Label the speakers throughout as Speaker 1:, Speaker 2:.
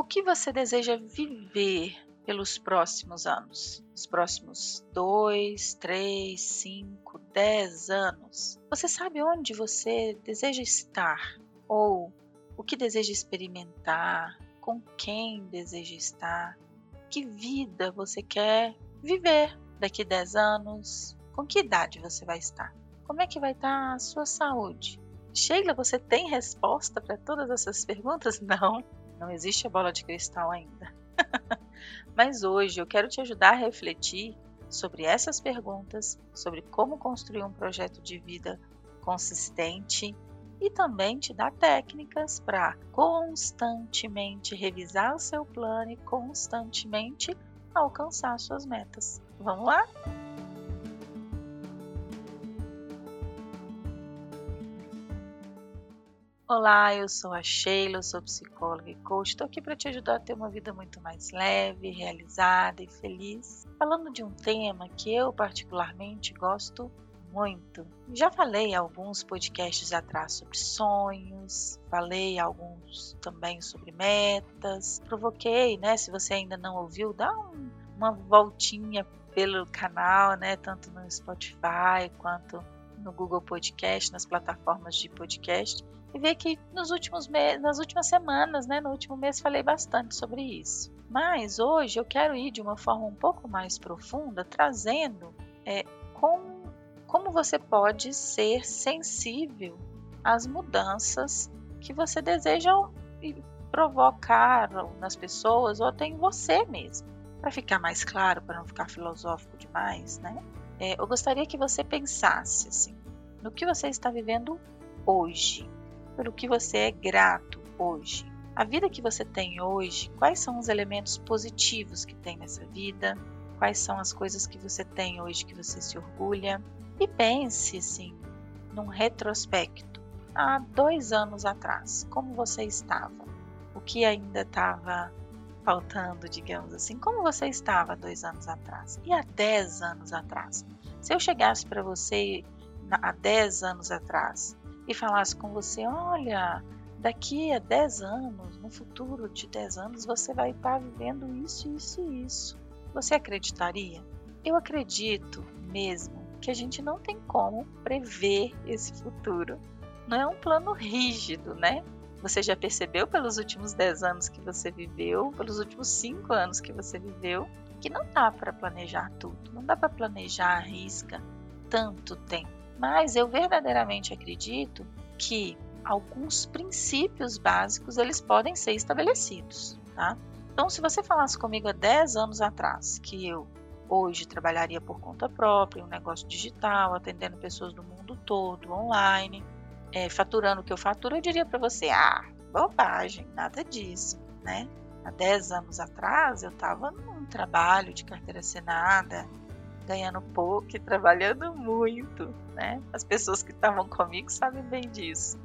Speaker 1: O que você deseja viver pelos próximos anos? Os próximos dois, três, cinco, dez anos? Você sabe onde você deseja estar? Ou o que deseja experimentar? Com quem deseja estar? Que vida você quer viver daqui dez anos? Com que idade você vai estar? Como é que vai estar a sua saúde? Sheila, você tem resposta para todas essas perguntas? Não, não existe a bola de cristal ainda. Mas hoje eu quero te ajudar a refletir sobre essas perguntas, sobre como construir um projeto de vida consistente e também te dar técnicas para constantemente revisar o seu plano e constantemente alcançar suas metas. Vamos lá? Olá, eu sou a Sheila, eu sou psicóloga e coach. Estou aqui para te ajudar a ter uma vida muito mais leve, realizada e feliz. Falando de um tema que eu particularmente gosto muito. Já falei alguns podcasts atrás sobre sonhos, falei alguns também sobre metas. Provoquei, né? Se você ainda não ouviu, dá um, uma voltinha pelo canal, né? Tanto no Spotify quanto no Google Podcast, nas plataformas de podcast e ver que nos últimos nas últimas semanas, né, no último mês falei bastante sobre isso. Mas hoje eu quero ir de uma forma um pouco mais profunda, trazendo é, com, como você pode ser sensível às mudanças que você deseja provocar nas pessoas ou até em você mesmo. Para ficar mais claro, para não ficar filosófico demais, né? É, eu gostaria que você pensasse assim, no que você está vivendo hoje pelo que você é grato hoje. A vida que você tem hoje, quais são os elementos positivos que tem nessa vida? Quais são as coisas que você tem hoje que você se orgulha? E pense, assim, num retrospecto. Há dois anos atrás, como você estava? O que ainda estava faltando, digamos assim? Como você estava dois anos atrás? E há dez anos atrás? Se eu chegasse para você há dez anos atrás e falasse com você: olha, daqui a 10 anos, no futuro de 10 anos, você vai estar vivendo isso, isso e isso. Você acreditaria? Eu acredito mesmo que a gente não tem como prever esse futuro. Não é um plano rígido, né? Você já percebeu pelos últimos 10 anos que você viveu, pelos últimos 5 anos que você viveu, que não dá para planejar tudo, não dá para planejar a risca tanto tempo. Mas eu verdadeiramente acredito que alguns princípios básicos eles podem ser estabelecidos, tá? Então, se você falasse comigo há 10 anos atrás que eu hoje trabalharia por conta própria, um negócio digital, atendendo pessoas do mundo todo, online, é, faturando o que eu faturo, eu diria para você: ah, bobagem, nada disso, né? Há 10 anos atrás eu estava num trabalho de carteira assinada, ganhando pouco e trabalhando muito, né? As pessoas que estavam comigo sabem bem disso.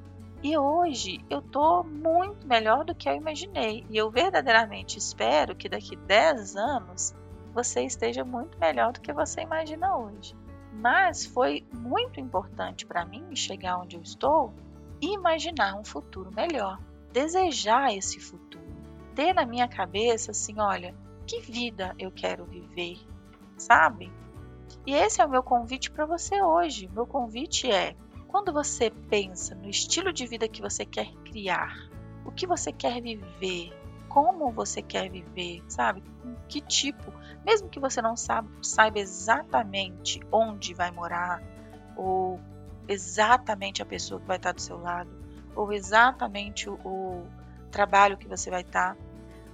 Speaker 1: E hoje eu tô muito melhor do que eu imaginei. E eu verdadeiramente espero que daqui 10 anos você esteja muito melhor do que você imagina hoje. Mas foi muito importante para mim chegar onde eu estou e imaginar um futuro melhor, desejar esse futuro, ter na minha cabeça assim, olha, que vida eu quero viver, sabe? E esse é o meu convite para você hoje. Meu convite é: quando você pensa no estilo de vida que você quer criar, o que você quer viver, como você quer viver, sabe? Que tipo, mesmo que você não saiba, exatamente onde vai morar, ou exatamente a pessoa que vai estar do seu lado, ou exatamente o trabalho que você vai estar,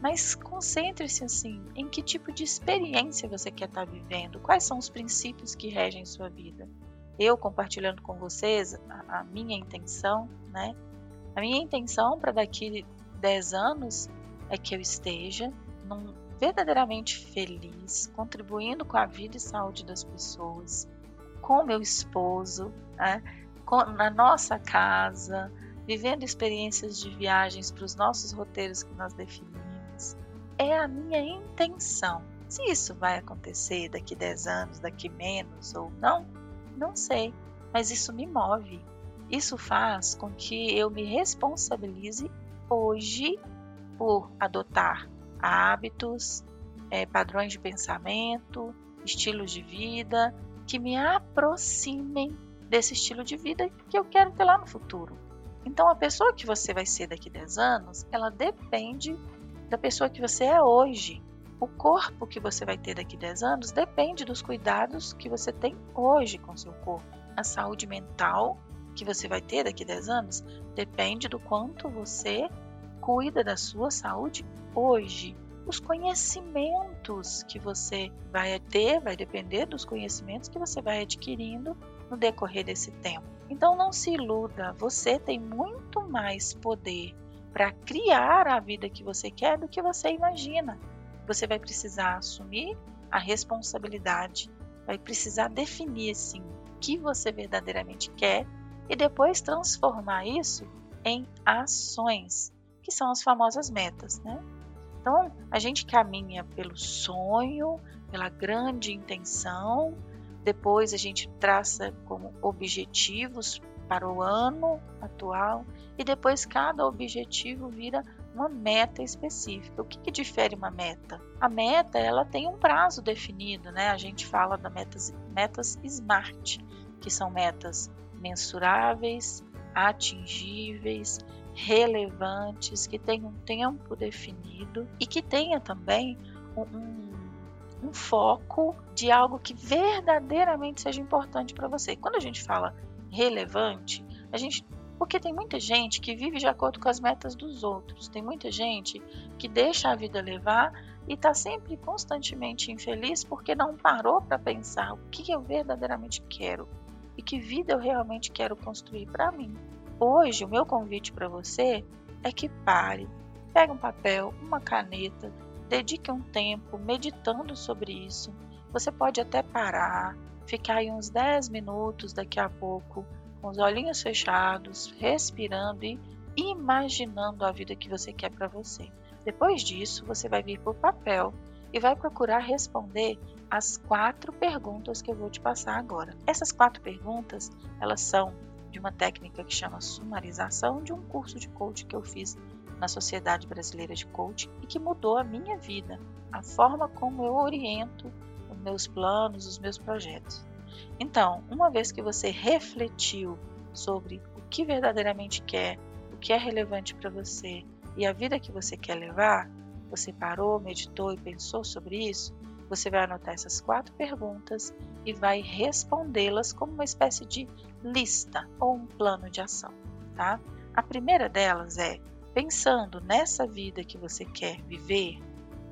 Speaker 1: mas concentre-se assim em que tipo de experiência você quer estar vivendo, quais são os princípios que regem sua vida. Eu compartilhando com vocês a, a minha intenção, né? A minha intenção para daqui 10 anos é que eu esteja num, verdadeiramente feliz, contribuindo com a vida e saúde das pessoas, com meu esposo, né? com, na nossa casa, vivendo experiências de viagens para os nossos roteiros que nós definimos é a minha intenção. Se isso vai acontecer daqui 10 anos, daqui menos ou não, não sei, mas isso me move. Isso faz com que eu me responsabilize hoje por adotar hábitos, é, padrões de pensamento, estilos de vida que me aproximem desse estilo de vida que eu quero ter lá no futuro. Então, a pessoa que você vai ser daqui a 10 anos, ela depende da pessoa que você é hoje. O corpo que você vai ter daqui a 10 anos depende dos cuidados que você tem hoje com seu corpo. A saúde mental que você vai ter daqui a 10 anos depende do quanto você cuida da sua saúde hoje. Os conhecimentos que você vai ter vai depender dos conhecimentos que você vai adquirindo no decorrer desse tempo. Então não se iluda, você tem muito mais poder para criar a vida que você quer do que você imagina. Você vai precisar assumir a responsabilidade, vai precisar definir assim o que você verdadeiramente quer e depois transformar isso em ações, que são as famosas metas, né? Então, a gente caminha pelo sonho, pela grande intenção, depois a gente traça como objetivos para o ano atual e depois cada objetivo vira uma meta específica. O que, que, difere uma meta? A meta ela tem um prazo definido, né? A gente fala das metas, metas SMART, que são metas mensuráveis, atingíveis, relevantes, que tenham um tempo definido e que tenha também um, um, um foco de algo que verdadeiramente seja importante para você. Quando a gente fala relevante, a gente porque tem muita gente que vive de acordo com as metas dos outros, tem muita gente que deixa a vida levar e está sempre constantemente infeliz porque não parou para pensar o que eu verdadeiramente quero e que vida eu realmente quero construir para mim. Hoje, o meu convite para você é que pare, pegue um papel, uma caneta, dedique um tempo meditando sobre isso. Você pode até parar, ficar aí uns 10 minutos daqui a pouco, com os olhinhos fechados, respirando e imaginando a vida que você quer para você. Depois disso, você vai vir para o papel e vai procurar responder as quatro perguntas que eu vou te passar agora. Essas quatro perguntas, elas são de uma técnica que chama sumarização de um curso de coaching que eu fiz na Sociedade Brasileira de Coaching e que mudou a minha vida, a forma como eu oriento meus planos, os meus projetos. Então, uma vez que você refletiu sobre o que verdadeiramente quer, o que é relevante para você e a vida que você quer levar, você parou, meditou e pensou sobre isso, você vai anotar essas quatro perguntas e vai respondê-las como uma espécie de lista ou um plano de ação, tá? A primeira delas é pensando nessa vida que você quer viver,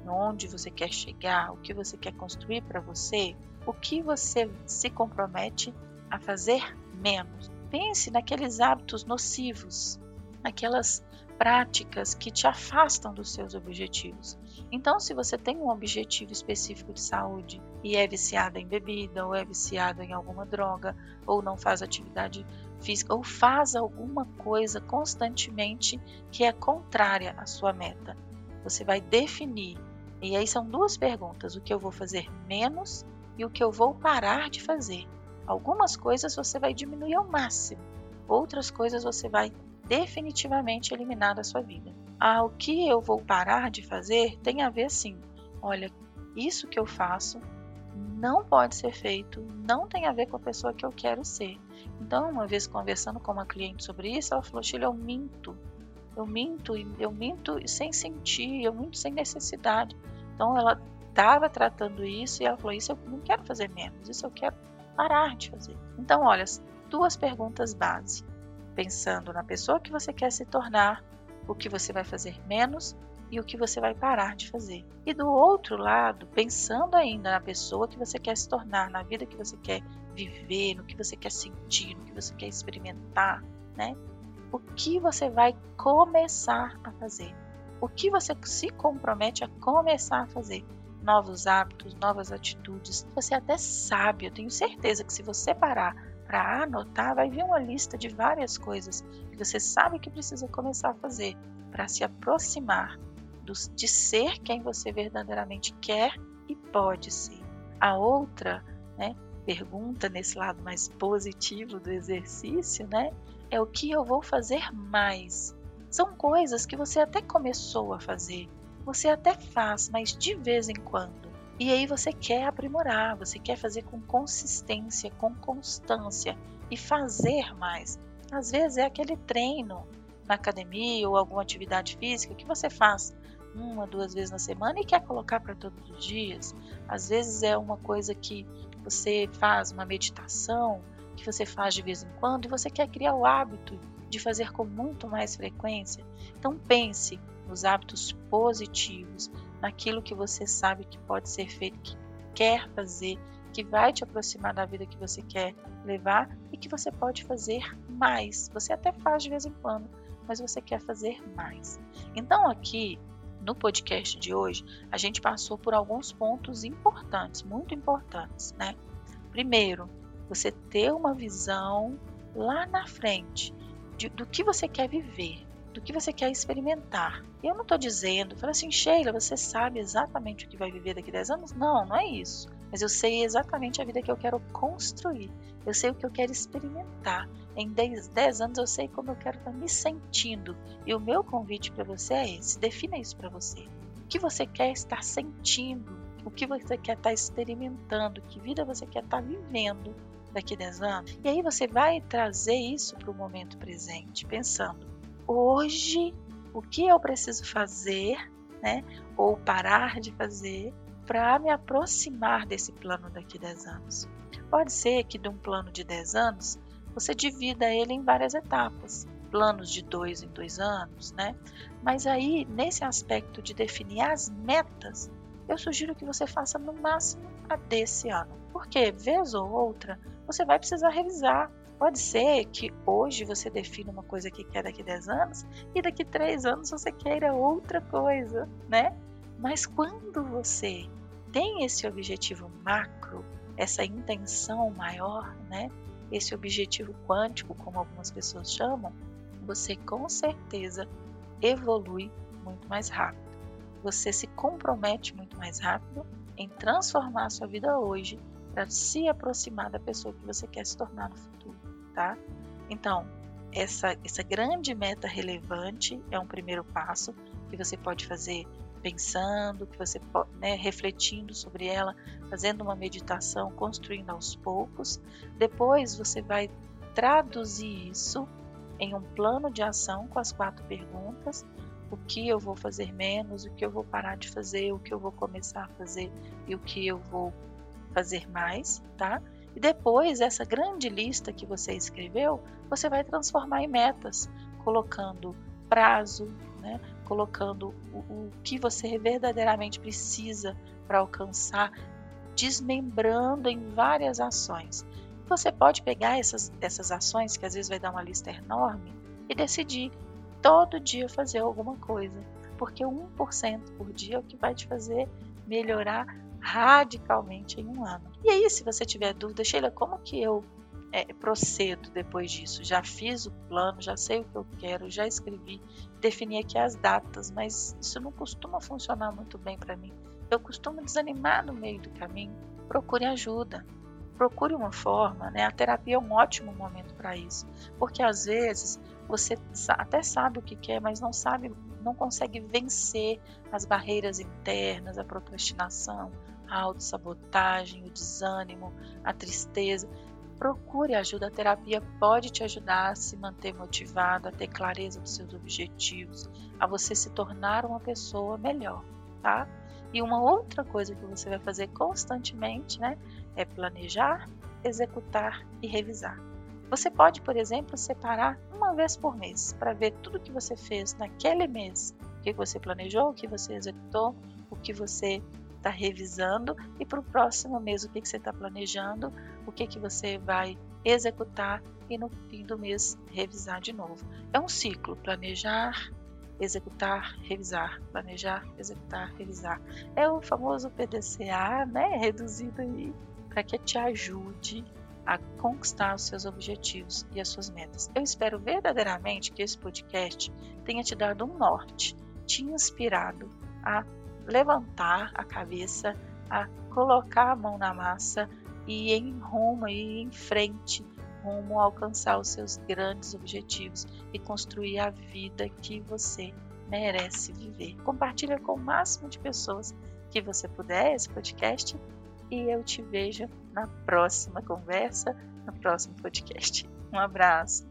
Speaker 1: onde você quer chegar, o que você quer construir para você, o que você se compromete a fazer menos. Pense naqueles hábitos nocivos, naquelas práticas que te afastam dos seus objetivos. Então, se você tem um objetivo específico de saúde e é viciado em bebida, ou é viciado em alguma droga, ou não faz atividade física, ou faz alguma coisa constantemente que é contrária à sua meta, você vai definir. E aí são duas perguntas: o que eu vou fazer menos e o que eu vou parar de fazer. Algumas coisas você vai diminuir ao máximo, outras coisas você vai definitivamente eliminar da sua vida. Ah, o que eu vou parar de fazer tem a ver sim. Olha, isso que eu faço não pode ser feito, não tem a ver com a pessoa que eu quero ser. Então, uma vez conversando com uma cliente sobre isso, ela falou: Sheila, eu minto. Eu minto, eu minto sem sentir, eu minto sem necessidade. Então, ela estava tratando isso e ela falou: Isso eu não quero fazer menos, isso eu quero parar de fazer. Então, olha, duas perguntas base pensando na pessoa que você quer se tornar, o que você vai fazer menos e o que você vai parar de fazer. E do outro lado, pensando ainda na pessoa que você quer se tornar, na vida que você quer viver, no que você quer sentir, no que você quer experimentar, né? O que você vai começar a fazer? O que você se compromete a começar a fazer? Novos hábitos, novas atitudes. Você até sabe, eu tenho certeza que se você parar para anotar, vai vir uma lista de várias coisas que você sabe que precisa começar a fazer para se aproximar de ser quem você verdadeiramente quer e pode ser. A outra né, pergunta, nesse lado mais positivo do exercício, né, é o que eu vou fazer mais. São coisas que você até começou a fazer, você até faz, mas de vez em quando. E aí você quer aprimorar, você quer fazer com consistência, com constância e fazer mais. Às vezes é aquele treino na academia ou alguma atividade física que você faz uma, duas vezes na semana e quer colocar para todos os dias. Às vezes é uma coisa que você faz, uma meditação que você faz de vez em quando e você quer criar o hábito de fazer com muito mais frequência. Então pense nos hábitos positivos, naquilo que você sabe que pode ser feito, que quer fazer, que vai te aproximar da vida que você quer levar e que você pode fazer mais. Você até faz de vez em quando, mas você quer fazer mais. Então, aqui no podcast de hoje, a gente passou por alguns pontos importantes, muito importantes, né? Primeiro, você ter uma visão lá na frente de, do que você quer viver, do que você quer experimentar. Eu não estou dizendo, fala assim, Sheila, você sabe exatamente o que vai viver daqui a 10 anos? Não, não é isso. Mas eu sei exatamente a vida que eu quero construir. Eu sei o que eu quero experimentar. Em 10, 10 anos eu sei como eu quero estar me sentindo. E o meu convite para você é esse: defina isso para você. O que você quer estar sentindo? O que você quer estar experimentando? Que vida você quer estar vivendo daqui a 10 anos? E aí você vai trazer isso para o momento presente, pensando: hoje, o que eu preciso fazer, né? Ou parar de fazer para me aproximar desse plano daqui a 10 anos. Pode ser que de um plano de 10 anos você divida ele em várias etapas, planos de dois em dois anos, né? Mas aí, nesse aspecto de definir as metas, eu sugiro que você faça no máximo a desse ano. Porque, vez ou outra, você vai precisar revisar. Pode ser que hoje você defina uma coisa que quer daqui a 10 anos e daqui a 3 anos você queira outra coisa, né? Mas quando você tem esse objetivo macro, essa intenção maior, né? Esse objetivo quântico, como algumas pessoas chamam, você com certeza evolui muito mais rápido. Você se compromete muito mais rápido em transformar a sua vida hoje para se aproximar da pessoa que você quer se tornar no futuro, tá? Então, essa, essa grande meta relevante é um primeiro passo que você pode fazer pensando, que você né, refletindo sobre ela, fazendo uma meditação, construindo aos poucos. Depois você vai traduzir isso em um plano de ação com as quatro perguntas: o que eu vou fazer menos, o que eu vou parar de fazer, o que eu vou começar a fazer e o que eu vou fazer mais, tá? E depois essa grande lista que você escreveu, você vai transformar em metas, colocando prazo, né? colocando o, o que você verdadeiramente precisa para alcançar, desmembrando em várias ações. Você pode pegar essas, essas ações, que às vezes vai dar uma lista enorme, e decidir todo dia fazer alguma coisa. Porque 1% por dia é o que vai te fazer melhorar radicalmente em um ano. E aí, se você tiver dúvida, Sheila, como que eu é, procedo depois disso. Já fiz o plano, já sei o que eu quero, já escrevi, defini aqui as datas, mas isso não costuma funcionar muito bem para mim. Eu costumo desanimar no meio do caminho. Procure ajuda, procure uma forma, né? A terapia é um ótimo momento para isso, porque às vezes você até sabe o que quer, mas não sabe, não consegue vencer as barreiras internas, a procrastinação, a autossabotagem, o desânimo, a tristeza procure ajuda. A terapia pode te ajudar a se manter motivado, a ter clareza dos seus objetivos, a você se tornar uma pessoa melhor, tá? E uma outra coisa que você vai fazer constantemente, né, é planejar, executar e revisar. Você pode, por exemplo, separar uma vez por mês para ver tudo que você fez naquele mês, o que você planejou, o que você executou, o que você está revisando e para o próximo mês o que, que você está planejando, o que, que você vai executar e no fim do mês revisar de novo. É um ciclo, planejar, executar, revisar, planejar, executar, revisar. É o famoso PDCA, né, reduzido aí, para que te ajude a conquistar os seus objetivos e as suas metas. Eu espero verdadeiramente que esse podcast tenha te dado um norte, te inspirado a levantar a cabeça, a colocar a mão na massa e ir em rumo, ir em frente rumo a alcançar os seus grandes objetivos e construir a vida que você merece viver. Compartilha com o máximo de pessoas que você puder esse podcast e eu te vejo na próxima conversa, no próximo podcast. Um abraço.